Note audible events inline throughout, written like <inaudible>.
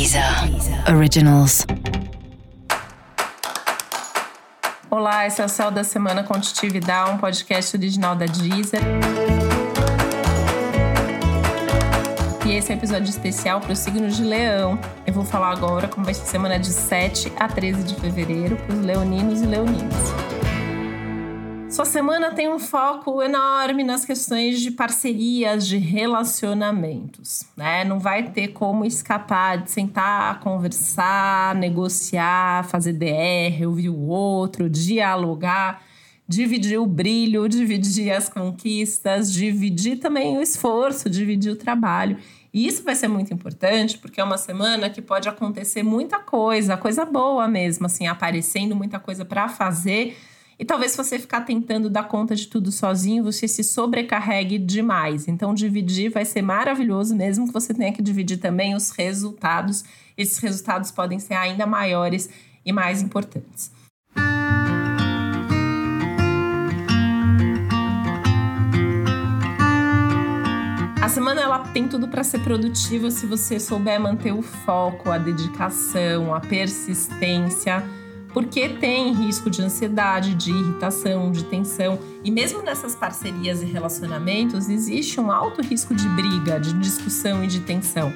Deezer Originals. Olá, esse é o Céu da Semana Contitividade, um podcast original da Deezer. E esse é um episódio especial para o signo de Leão. Eu vou falar agora como vai ser semana de 7 a 13 de fevereiro para os leoninos e leoninas. Sua semana tem um foco enorme nas questões de parcerias, de relacionamentos, né? Não vai ter como escapar de sentar, conversar, negociar, fazer DR, ouvir o outro, dialogar, dividir o brilho, <laughs> dividir as conquistas, dividir também o esforço, dividir o trabalho. E isso vai ser muito importante porque é uma semana que pode acontecer muita coisa, coisa boa mesmo, assim, aparecendo muita coisa para fazer e talvez se você ficar tentando dar conta de tudo sozinho, você se sobrecarregue demais. Então, dividir vai ser maravilhoso, mesmo que você tenha que dividir também os resultados. Esses resultados podem ser ainda maiores e mais importantes. A semana ela tem tudo para ser produtiva se você souber manter o foco, a dedicação, a persistência porque tem risco de ansiedade, de irritação, de tensão. E mesmo nessas parcerias e relacionamentos, existe um alto risco de briga, de discussão e de tensão.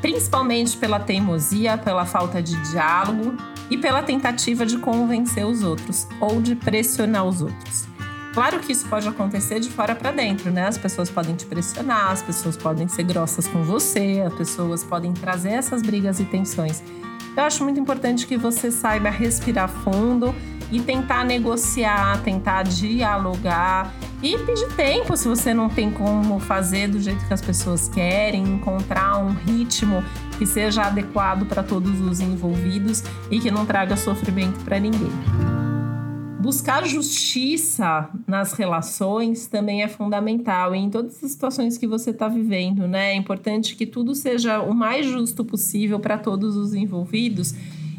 Principalmente pela teimosia, pela falta de diálogo e pela tentativa de convencer os outros ou de pressionar os outros. Claro que isso pode acontecer de fora para dentro, né? As pessoas podem te pressionar, as pessoas podem ser grossas com você, as pessoas podem trazer essas brigas e tensões. Eu acho muito importante que você saiba respirar fundo e tentar negociar, tentar dialogar e pedir tempo se você não tem como fazer do jeito que as pessoas querem, encontrar um ritmo que seja adequado para todos os envolvidos e que não traga sofrimento para ninguém. Buscar justiça nas relações também é fundamental em todas as situações que você está vivendo, né? É importante que tudo seja o mais justo possível para todos os envolvidos.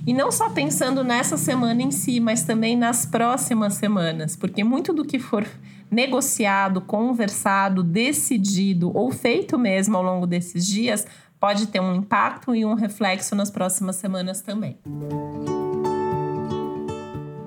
E não só pensando nessa semana em si, mas também nas próximas semanas, porque muito do que for negociado, conversado, decidido ou feito mesmo ao longo desses dias pode ter um impacto e um reflexo nas próximas semanas também.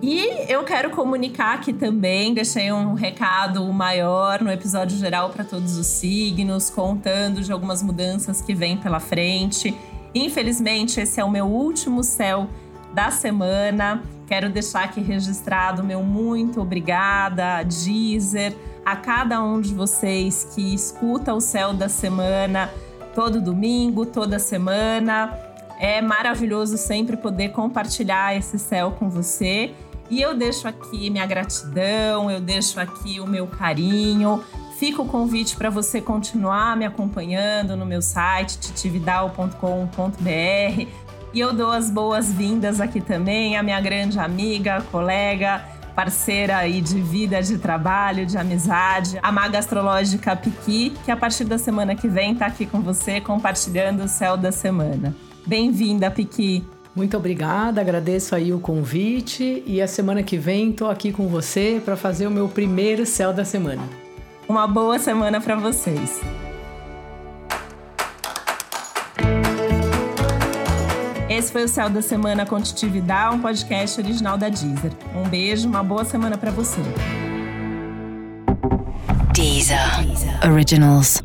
E eu quero comunicar aqui também, deixei um recado maior no episódio geral para todos os signos, contando de algumas mudanças que vêm pela frente. Infelizmente, esse é o meu último céu da semana. Quero deixar aqui registrado meu muito obrigada, Deezer, a cada um de vocês que escuta o céu da semana todo domingo, toda semana. É maravilhoso sempre poder compartilhar esse céu com você. E eu deixo aqui minha gratidão, eu deixo aqui o meu carinho. Fica o convite para você continuar me acompanhando no meu site titividal.com.br. E eu dou as boas-vindas aqui também à minha grande amiga, colega, parceira aí de vida, de trabalho, de amizade, a maga astrológica Piqui, que a partir da semana que vem está aqui com você compartilhando o céu da semana. Bem-vinda, Piqui! Muito obrigada, agradeço aí o convite e a semana que vem tô aqui com você para fazer o meu primeiro céu da semana. Uma boa semana para vocês. Esse foi o Céu da Semana Contitividade, um podcast original da Deezer. Um beijo, uma boa semana para você. Deezer. Originals.